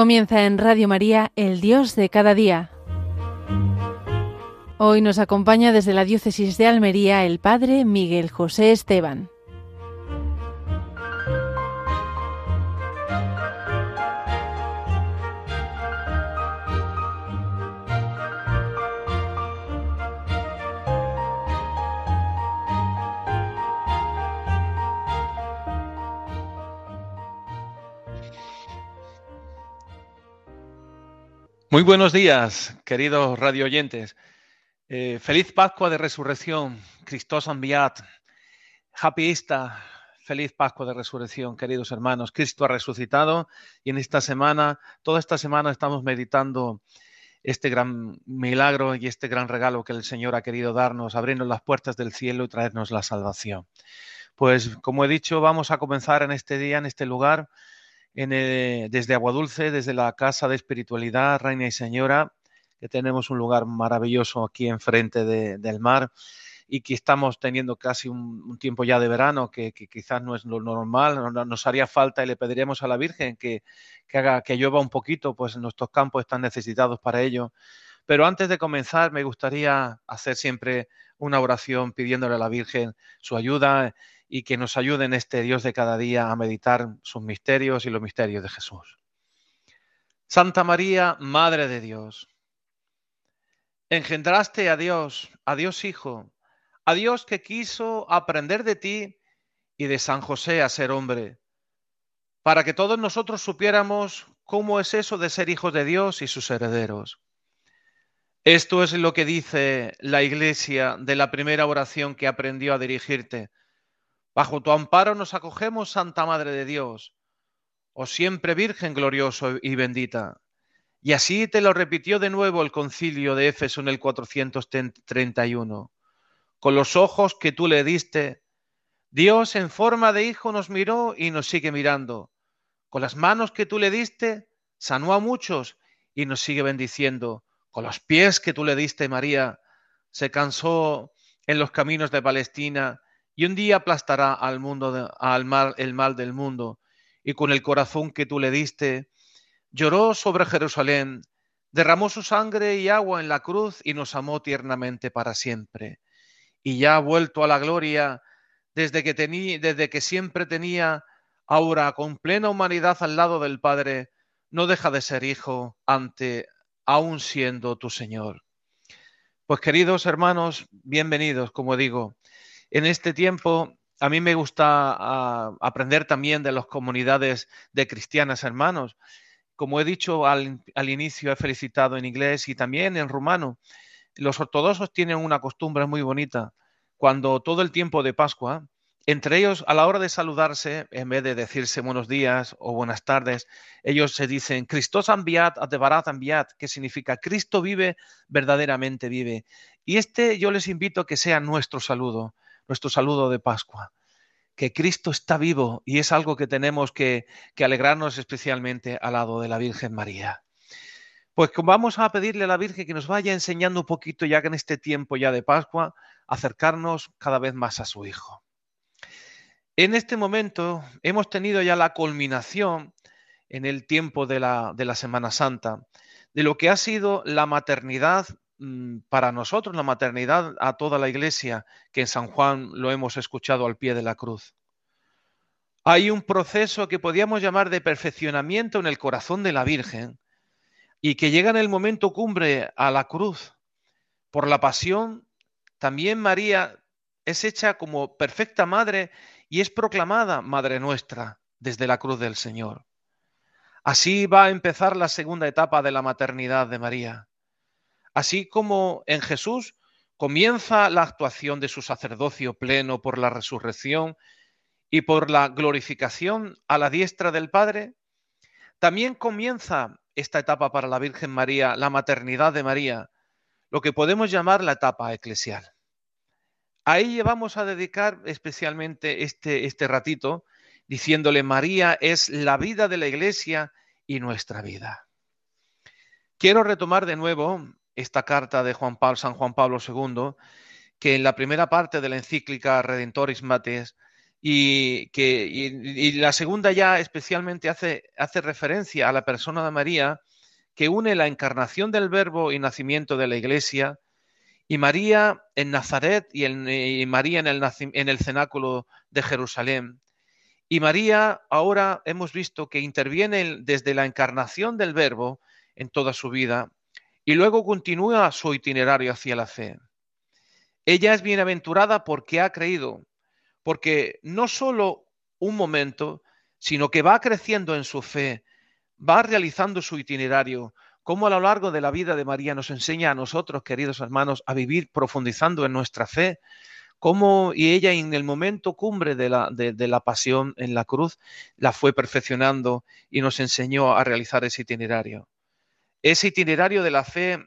Comienza en Radio María, el Dios de cada día. Hoy nos acompaña desde la Diócesis de Almería el Padre Miguel José Esteban. Muy buenos días, queridos radio oyentes. Eh, feliz Pascua de Resurrección, Christos enviat. Happy Easter, feliz Pascua de Resurrección, queridos hermanos. Cristo ha resucitado y en esta semana, toda esta semana estamos meditando este gran milagro y este gran regalo que el Señor ha querido darnos, abriendo las puertas del cielo y traernos la salvación. Pues como he dicho, vamos a comenzar en este día, en este lugar, en, eh, desde Aguadulce, desde la Casa de Espiritualidad, Reina y Señora, que tenemos un lugar maravilloso aquí enfrente de, del mar y que estamos teniendo casi un, tiempo ya de verano, que, quizás no es lo normal, nos haría falta y le pediríamos a la Virgen que, que haga que llueva un poquito, pues nuestros campos están necesitados para ello. Pero antes de comenzar, me gustaría hacer siempre una oración pidiéndole a la Virgen su ayuda y que nos ayude en este Dios de cada día a meditar sus misterios y los misterios de Jesús. Santa María, Madre de Dios, engendraste a Dios, a Dios Hijo, a Dios que quiso aprender de ti y de San José a ser hombre, para que todos nosotros supiéramos cómo es eso de ser hijos de Dios y sus herederos. Esto es lo que dice la Iglesia de la primera oración que aprendió a dirigirte Bajo tu amparo nos acogemos, Santa Madre de Dios, oh siempre Virgen glorioso y bendita. Y así te lo repitió de nuevo el concilio de Éfeso en el 431. Con los ojos que tú le diste, Dios en forma de hijo nos miró y nos sigue mirando. Con las manos que tú le diste, sanó a muchos y nos sigue bendiciendo. Con los pies que tú le diste, María, se cansó en los caminos de Palestina y un día aplastará al mundo, al mal, el mal del mundo, y con el corazón que tú le diste, lloró sobre Jerusalén, derramó su sangre y agua en la cruz y nos amó tiernamente para siempre. Y ya vuelto a la gloria, desde que, tenía, desde que siempre tenía, ahora con plena humanidad al lado del Padre, no deja de ser hijo ante, aún siendo tu Señor. Pues queridos hermanos, bienvenidos, como digo, en este tiempo a mí me gusta ah, aprender también de las comunidades de cristianas hermanos. Como he dicho al, inicio, he felicitado en inglés y también en rumano. Los ortodoxos tienen una costumbre muy bonita. Cuando todo el tiempo de Pascua, entre ellos, a la hora de saludarse, en vez de decirse buenos días o buenas tardes, ellos se dicen Christos enviat, adebarat enviat, que significa Cristo vive, verdaderamente vive. Y este yo les invito a que sea nuestro saludo nuestro saludo de Pascua, que Cristo está vivo y es algo que tenemos que, alegrarnos especialmente al lado de la Virgen María. Pues vamos a pedirle a la Virgen que nos vaya enseñando un poquito ya que en este tiempo ya de Pascua, acercarnos cada vez más a su Hijo. En este momento hemos tenido ya la culminación en el tiempo de la, de la Semana Santa de lo que ha sido la maternidad para nosotros la maternidad a toda la iglesia, que en San Juan lo hemos escuchado al pie de la cruz. Hay un proceso que podríamos llamar de perfeccionamiento en el corazón de la Virgen y que llega en el momento cumbre a la cruz. Por la pasión, también María es hecha como perfecta madre y es proclamada Madre nuestra desde la cruz del Señor. Así va a empezar la segunda etapa de la maternidad de María. Así como en Jesús comienza la actuación de su sacerdocio pleno por la resurrección y por la glorificación a la diestra del Padre, también comienza esta etapa para la Virgen María, la maternidad de María, lo que podemos llamar la etapa eclesial. Ahí vamos a dedicar especialmente este, este ratito diciéndole María es la vida de la iglesia y nuestra vida. Quiero retomar de nuevo esta carta de Juan San Juan Pablo II, que en la primera parte de la encíclica Redentoris Mates y, que, y, la segunda ya especialmente hace, hace referencia a la persona de María, que une la encarnación del Verbo y nacimiento de la Iglesia, y María en Nazaret y, en, María en el, en el cenáculo de Jerusalén. Y María ahora hemos visto que interviene desde la encarnación del Verbo en toda su vida y luego continúa su itinerario hacia la fe. Ella es bienaventurada porque ha creído, porque no solo un momento, sino que va creciendo en su fe, va realizando su itinerario, como a lo largo de la vida de María nos enseña a nosotros, queridos hermanos, a vivir profundizando en nuestra fe, cómo y ella en el momento cumbre de la, de la pasión en la cruz la fue perfeccionando y nos enseñó a realizar ese itinerario. Ese itinerario de la fe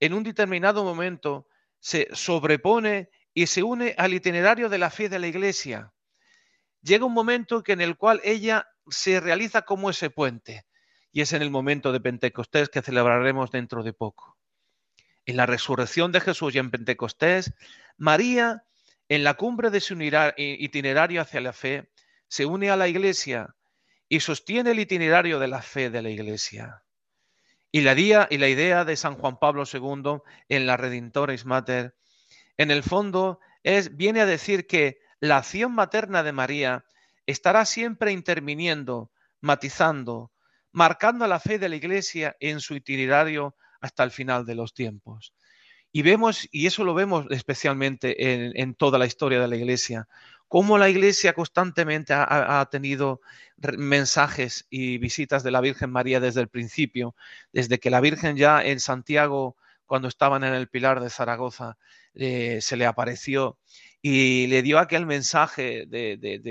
en un determinado momento se sobrepone y se une al itinerario de la fe de la iglesia. Llega un momento en el cual ella se realiza como ese puente y es en el momento de Pentecostés que celebraremos dentro de poco. En la resurrección de Jesús y en Pentecostés, María, en la cumbre de su itinerario hacia la fe, se une a la iglesia y sostiene el itinerario de la fe de la iglesia. Y la, idea, de San Juan Pablo II en la Redintoris Mater, en el fondo, es, viene a decir que la acción materna de María estará siempre interviniendo, matizando, marcando la fe de la Iglesia en su itinerario hasta el final de los tiempos. Y vemos, y eso lo vemos especialmente en, toda la historia de la Iglesia, cómo la Iglesia constantemente ha, tenido mensajes y visitas de la Virgen María desde el principio, desde que la Virgen ya en Santiago, cuando estaban en el Pilar de Zaragoza, eh, se le apareció y le dio aquel mensaje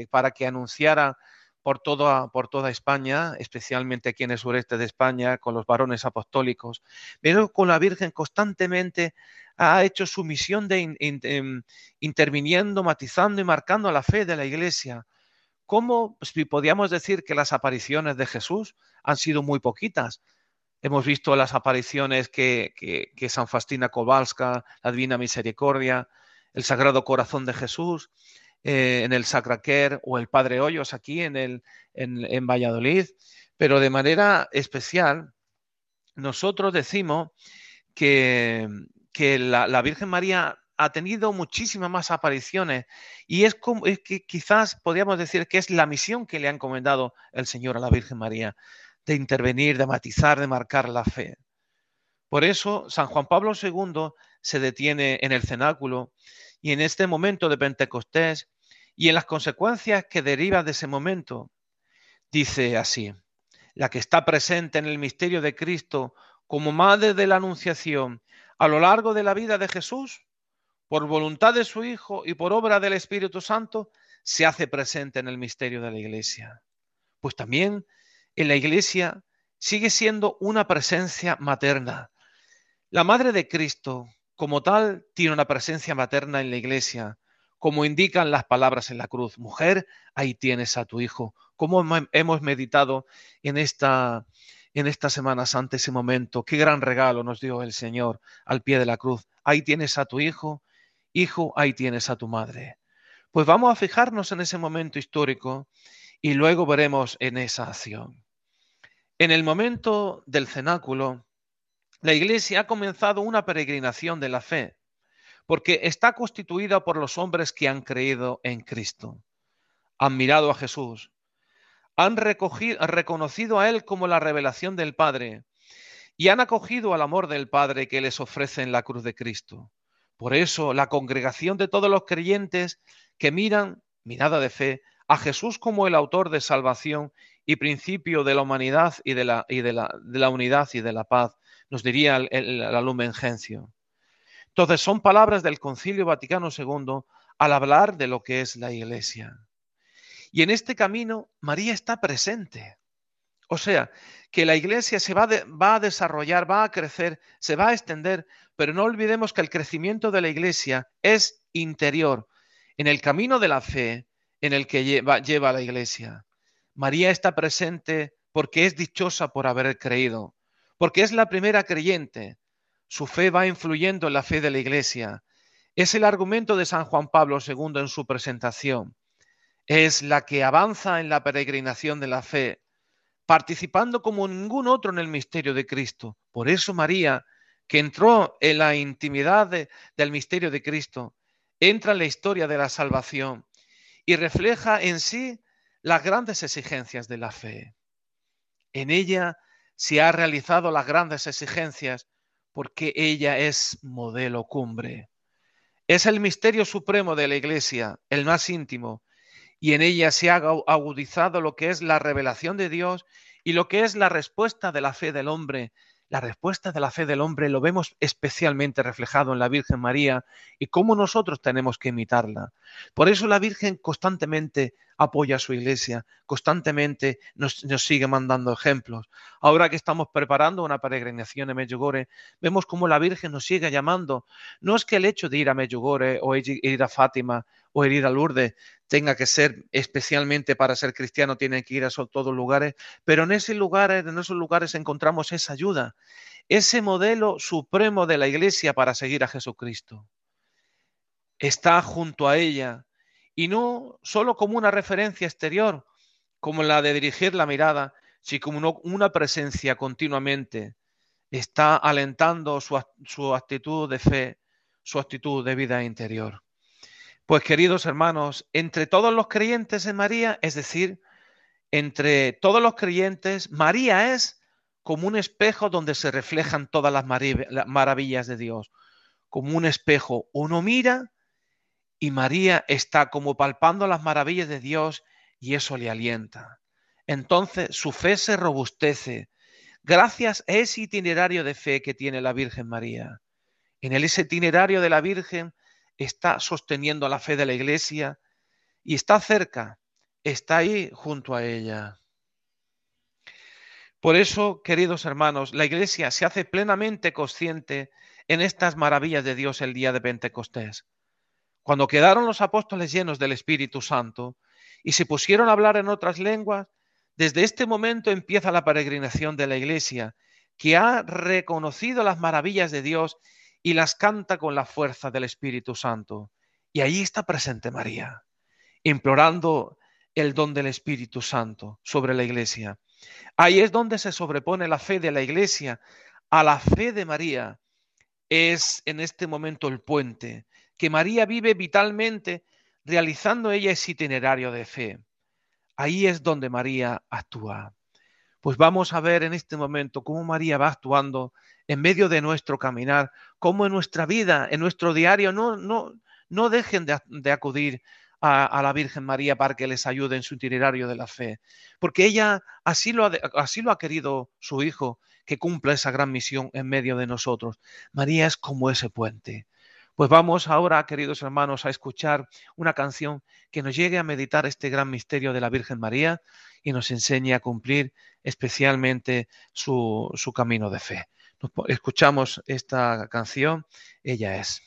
para que anunciara por toda, por toda España, especialmente aquí en el sureste de España, con los varones apostólicos. Pero con la Virgen constantemente ha hecho su misión de em, interviniendo, matizando y marcando la fe de la Iglesia. ¿Cómo pues, podríamos decir que las apariciones de Jesús han sido muy poquitas? Hemos visto las apariciones que, que San Fastina Kowalska, la Divina Misericordia, el Sagrado Corazón de Jesús, eh, en el Sacraquer o el Padre Hoyos aquí en, el, en, Valladolid, pero de manera especial nosotros decimos que, que la, Virgen María ha tenido muchísimas más apariciones y es, como, es que quizás podríamos decir que es la misión que le ha encomendado el Señor a la Virgen María, de intervenir, de matizar, de marcar la fe. Por eso San Juan Pablo II se detiene en el cenáculo y en este momento de Pentecostés y en las consecuencias que derivan de ese momento, dice así, la que está presente en el misterio de Cristo como madre de la Anunciación a lo largo de la vida de Jesús, por voluntad de su Hijo y por obra del Espíritu Santo, se hace presente en el misterio de la Iglesia. Pues también en la Iglesia sigue siendo una presencia materna. La Madre de Cristo, como tal, tiene una presencia materna en la iglesia, como indican las palabras en la cruz. Mujer, ahí tienes a tu hijo. Como hemos meditado en esta, en esta Semana Santa ese momento. Qué gran regalo nos dio el Señor al pie de la cruz. Ahí tienes a tu hijo. Hijo, ahí tienes a tu madre. Pues vamos a fijarnos en ese momento histórico y luego veremos en esa acción. En el momento del cenáculo, la Iglesia ha comenzado una peregrinación de la fe, porque está constituida por los hombres que han creído en Cristo, han mirado a Jesús, han reconocido a Él como la revelación del Padre. Y han acogido al amor del Padre que les ofrece en la cruz de Cristo. Por eso la congregación de todos los creyentes que miran, mirada de fe, a Jesús como el autor de salvación y principio de la humanidad y de la, y de la, de la unidad y de la paz, nos diría el, el, Gentium. Entonces, son palabras del Concilio Vaticano II al hablar de lo que es la Iglesia. Y en este camino, María está presente. O sea, que la Iglesia se va, va a desarrollar, va a crecer, se va a extender, pero no olvidemos que el crecimiento de la Iglesia es interior, en el camino de la fe en el que lleva, lleva la Iglesia. María está presente porque es dichosa por haber creído porque es la primera creyente. Su fe va influyendo en la fe de la Iglesia. Es el argumento de San Juan Pablo II en su presentación. es la que avanza en la peregrinación de la fe, participando como ningún otro en el misterio de Cristo. Por eso María, que entró en la intimidad del misterio de Cristo, entra en la historia de la salvación y refleja en sí las grandes exigencias de la fe. En ella se ha realizado las grandes exigencias porque ella es modelo cumbre. Es el misterio supremo de la Iglesia, el más íntimo, y en ella se ha agudizado lo que es la revelación de Dios y lo que es la respuesta de la fe del hombre la respuesta de la fe del hombre lo vemos especialmente reflejado en la Virgen María y cómo nosotros tenemos que imitarla. Por eso la Virgen constantemente apoya a su iglesia, constantemente nos, sigue mandando ejemplos. Ahora que estamos preparando una peregrinación en Medjugorje, vemos cómo la Virgen nos sigue llamando. No es que el hecho de ir a Medjugorje o ir a Fátima o ir a Lourdes tenga que ser especialmente para ser cristiano, tienen que ir a todos lugares, pero en esos lugares, en esos lugares encontramos esa ayuda, ese modelo supremo de la iglesia para seguir a Jesucristo. Está junto a ella y no solo como una referencia exterior, como la de dirigir la mirada, sino como una presencia continuamente. Está alentando su, su actitud de fe, su actitud de vida interior. Pues queridos hermanos, entre todos los creyentes en María, es decir, entre todos los creyentes, María es como un espejo donde se reflejan todas las maravillas de Dios, como un espejo. Uno mira y María está como palpando las maravillas de Dios y eso le alienta. Entonces su fe se robustece gracias a ese itinerario de fe que tiene la Virgen María. En ese itinerario de la Virgen está sosteniendo la fe de la iglesia y está cerca, está ahí junto a ella. Por eso, queridos hermanos, la iglesia se hace plenamente consciente en estas maravillas de Dios el día de Pentecostés. Cuando quedaron los apóstoles llenos del Espíritu Santo y se pusieron a hablar en otras lenguas, desde este momento empieza la peregrinación de la iglesia, que ha reconocido las maravillas de Dios y las canta con la fuerza del Espíritu Santo. Y ahí está presente María, implorando el don del Espíritu Santo sobre la iglesia. Ahí es donde se sobrepone la fe de la iglesia a la fe de María. Es en este momento el puente que María vive vitalmente realizando ella ese itinerario de fe. Ahí es donde María actúa. Pues vamos a ver en este momento cómo María va actuando en medio de nuestro caminar, cómo en nuestra vida, en nuestro diario, no, no, no dejen de, acudir a, a, la Virgen María para que les ayude en su itinerario de la fe, porque ella así lo, ha, así lo ha querido su Hijo, que cumpla esa gran misión en medio de nosotros. María es como ese puente. Pues vamos ahora, queridos hermanos, a escuchar una canción que nos llegue a meditar este gran misterio de la Virgen María y nos enseñe a cumplir especialmente su, su camino de fe. Escuchamos esta canción, ella es.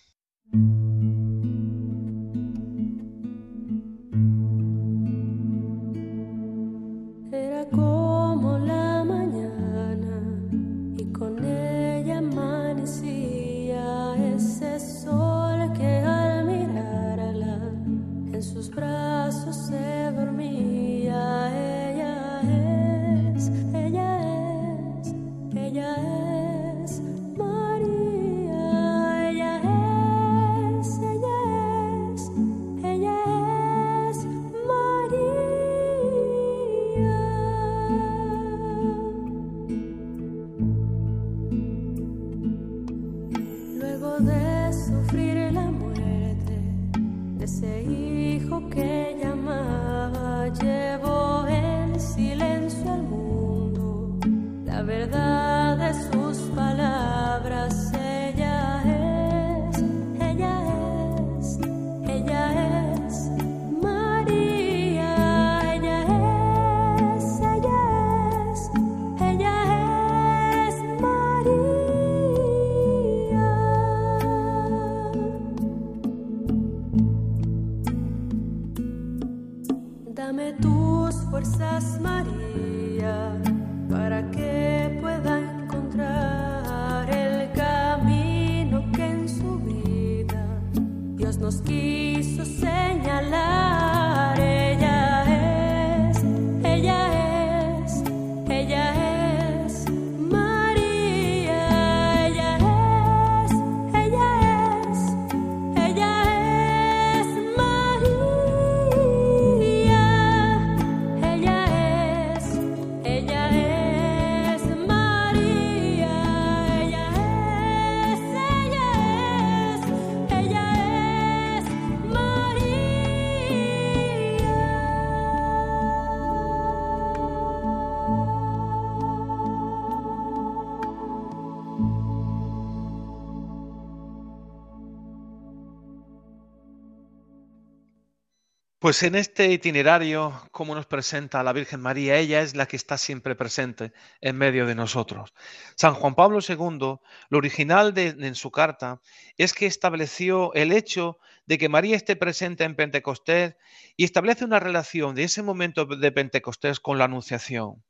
Pues en este itinerario, como nos presenta la Virgen María, ella es la que está siempre presente en medio de nosotros. San Juan Pablo II, lo original en su carta es que estableció el hecho de que María esté presente en Pentecostés y establece una relación de ese momento de Pentecostés con la Anunciación.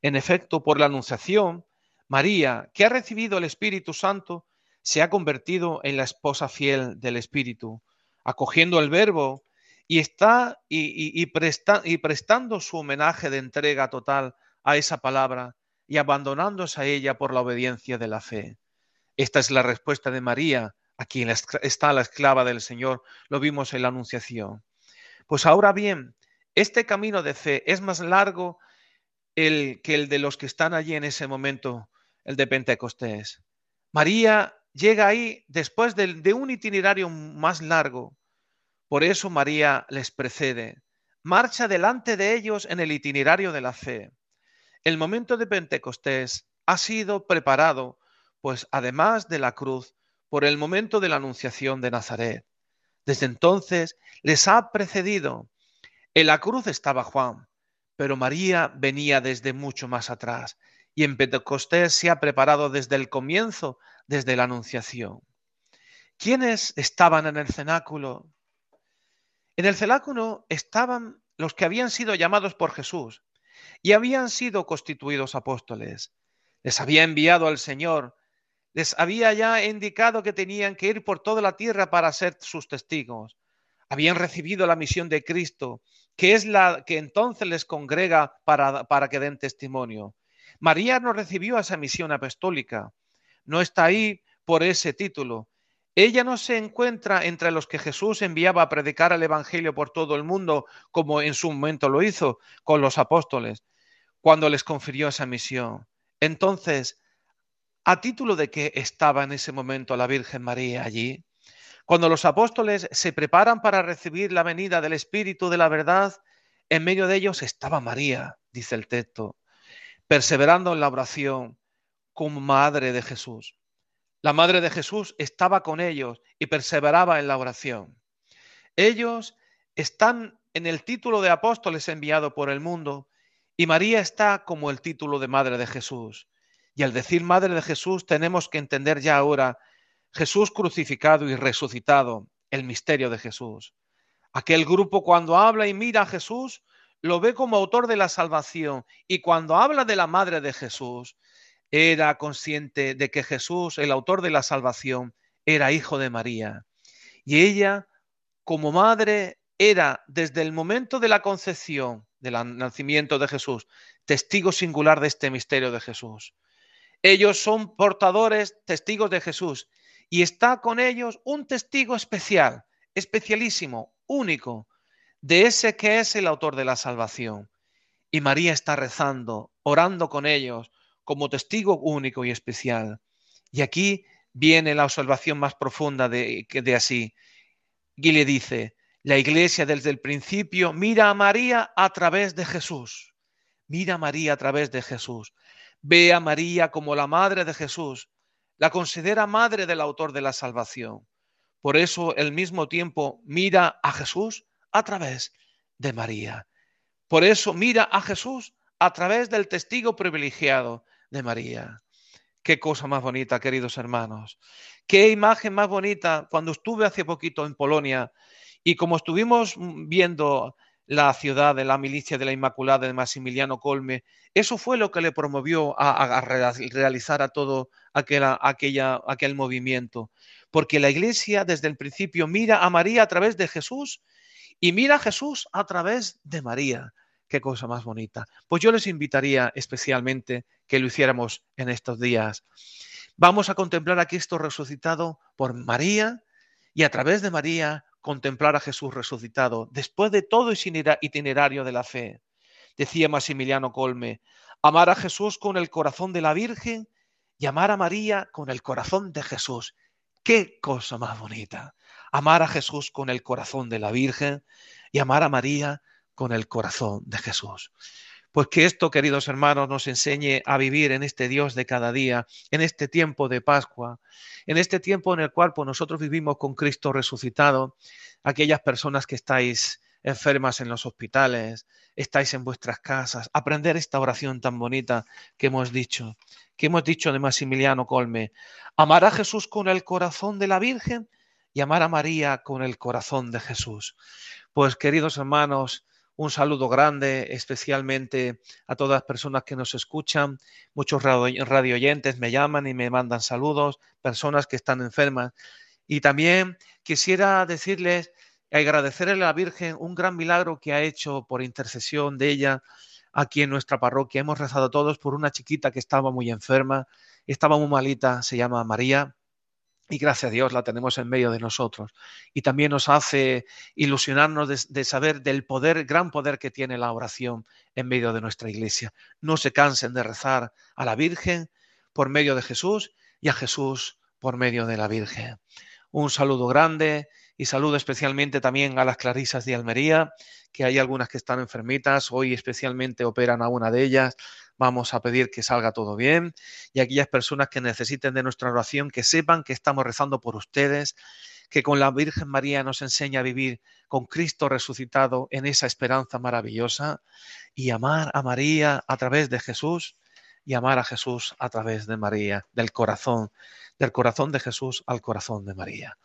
En efecto, por la Anunciación, María, que ha recibido el Espíritu Santo, se ha convertido en la esposa fiel del Espíritu, acogiendo el Verbo y está y, prestando su homenaje de entrega total a esa palabra y abandonándose a ella por la obediencia de la fe. Esta es la respuesta de María, a quien está la esclava del Señor, lo vimos en la Anunciación. Pues ahora bien, este camino de fe es más largo el, que el de los que están allí en ese momento, el de Pentecostés. María llega ahí después de un itinerario más largo, por eso María les precede, marcha delante de ellos en el itinerario de la fe. El momento de Pentecostés ha sido preparado, pues además de la cruz, por el momento de la anunciación de Nazaret. Desde entonces les ha precedido. En la cruz estaba Juan, pero María venía desde mucho más atrás y en Pentecostés se ha preparado desde el comienzo, desde la anunciación. ¿Quiénes estaban en el cenáculo? En el celáculo estaban los que habían sido llamados por Jesús y habían sido constituidos apóstoles. Les había enviado al Señor, les había ya indicado que tenían que ir por toda la tierra para ser sus testigos. Habían recibido la misión de Cristo, que es la que entonces les congrega para, para que den testimonio. María no recibió esa misión apostólica, no está ahí por ese título, ella no se encuentra entre los que Jesús enviaba a predicar el Evangelio por todo el mundo, como en su momento lo hizo con los apóstoles, cuando les confirió esa misión. Entonces, ¿a título de qué estaba en ese momento la Virgen María allí? Cuando los apóstoles se preparan para recibir la venida del Espíritu de la verdad, en medio de ellos estaba María, dice el texto, perseverando en la oración como madre de Jesús. La madre de Jesús estaba con ellos y perseveraba en la oración. Ellos están en el título de apóstoles enviado por el mundo y María está como el título de madre de Jesús. Y al decir madre de Jesús tenemos que entender ya ahora Jesús crucificado y resucitado, el misterio de Jesús. Aquel grupo cuando habla y mira a Jesús lo ve como autor de la salvación y cuando habla de la madre de Jesús era consciente de que Jesús, el autor de la salvación, era hijo de María. Y ella, como madre, era desde el momento de la concepción, del nacimiento de Jesús, testigo singular de este misterio de Jesús. Ellos son portadores, testigos de Jesús, y está con ellos un testigo especial, especialísimo, único, de ese que es el autor de la salvación. Y María está rezando, orando con ellos, como testigo único y especial. Y aquí viene la observación más profunda de, de así. Y le dice, la iglesia desde el principio mira a María a través de Jesús. Mira a María a través de Jesús. Ve a María como la madre de Jesús. La considera madre del autor de la salvación. Por eso, al mismo tiempo, mira a Jesús a través de María. Por eso, mira a Jesús a través del testigo privilegiado, de María. Qué cosa más bonita, queridos hermanos. Qué imagen más bonita cuando estuve hace poquito en Polonia y como estuvimos viendo la ciudad de la milicia de la Inmaculada de Maximiliano Colme, eso fue lo que le promovió a, realizar a todo aquel, aquella, aquel movimiento. Porque la iglesia desde el principio mira a María a través de Jesús y mira a Jesús a través de María. Qué cosa más bonita. Pues yo les invitaría especialmente que lo hiciéramos en estos días. Vamos a contemplar a Cristo resucitado por María y a través de María contemplar a Jesús resucitado después de todo itinerario de la fe. Decía Maximiliano Colme, amar a Jesús con el corazón de la Virgen y amar a María con el corazón de Jesús. Qué cosa más bonita. Amar a Jesús con el corazón de la Virgen y amar a María con el corazón de Jesús. Pues que esto, queridos hermanos, nos enseñe a vivir en este Dios de cada día, en este tiempo de Pascua, en este tiempo en el cual pues, nosotros vivimos con Cristo resucitado, aquellas personas que estáis enfermas en los hospitales, estáis en vuestras casas, aprender esta oración tan bonita que hemos dicho, que hemos dicho de Maximiliano Colme. Amar a Jesús con el corazón de la Virgen y amar a María con el corazón de Jesús. Pues queridos hermanos, un saludo grande, especialmente a todas las personas que nos escuchan. Muchos radio oyentes me llaman y me mandan saludos, personas que están enfermas. Y también quisiera decirles agradecerle a la Virgen un gran milagro que ha hecho por intercesión de ella aquí en nuestra parroquia. Hemos rezado todos por una chiquita que estaba muy enferma, estaba muy malita, se llama María, y gracias a Dios la tenemos en medio de nosotros. Y también nos hace ilusionarnos de, de, saber del poder, gran poder que tiene la oración en medio de nuestra iglesia. No se cansen de rezar a la Virgen por medio de Jesús y a Jesús por medio de la Virgen. Un saludo grande y saludo especialmente también a las clarisas de Almería, que hay algunas que están enfermitas, hoy especialmente operan a una de ellas. Vamos a pedir que salga todo bien y aquellas personas que necesiten de nuestra oración, que sepan que estamos rezando por ustedes, que con la Virgen María nos enseña a vivir con Cristo resucitado en esa esperanza maravillosa y amar a María a través de Jesús y amar a Jesús a través de María, del corazón, del corazón de Jesús al corazón de María.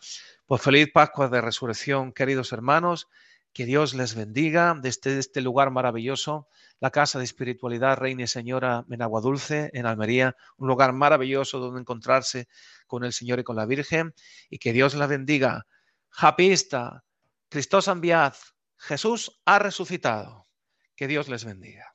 Pues feliz Pascua de Resurrección, queridos hermanos. Que Dios les bendiga desde este lugar maravilloso, la Casa de Espiritualidad Reina y Señora en Agua Dulce, en Almería, un lugar maravilloso donde encontrarse con el Señor y con la Virgen. Y que Dios la bendiga. Easter, Cristos enviad, Jesús ha resucitado. Que Dios les bendiga.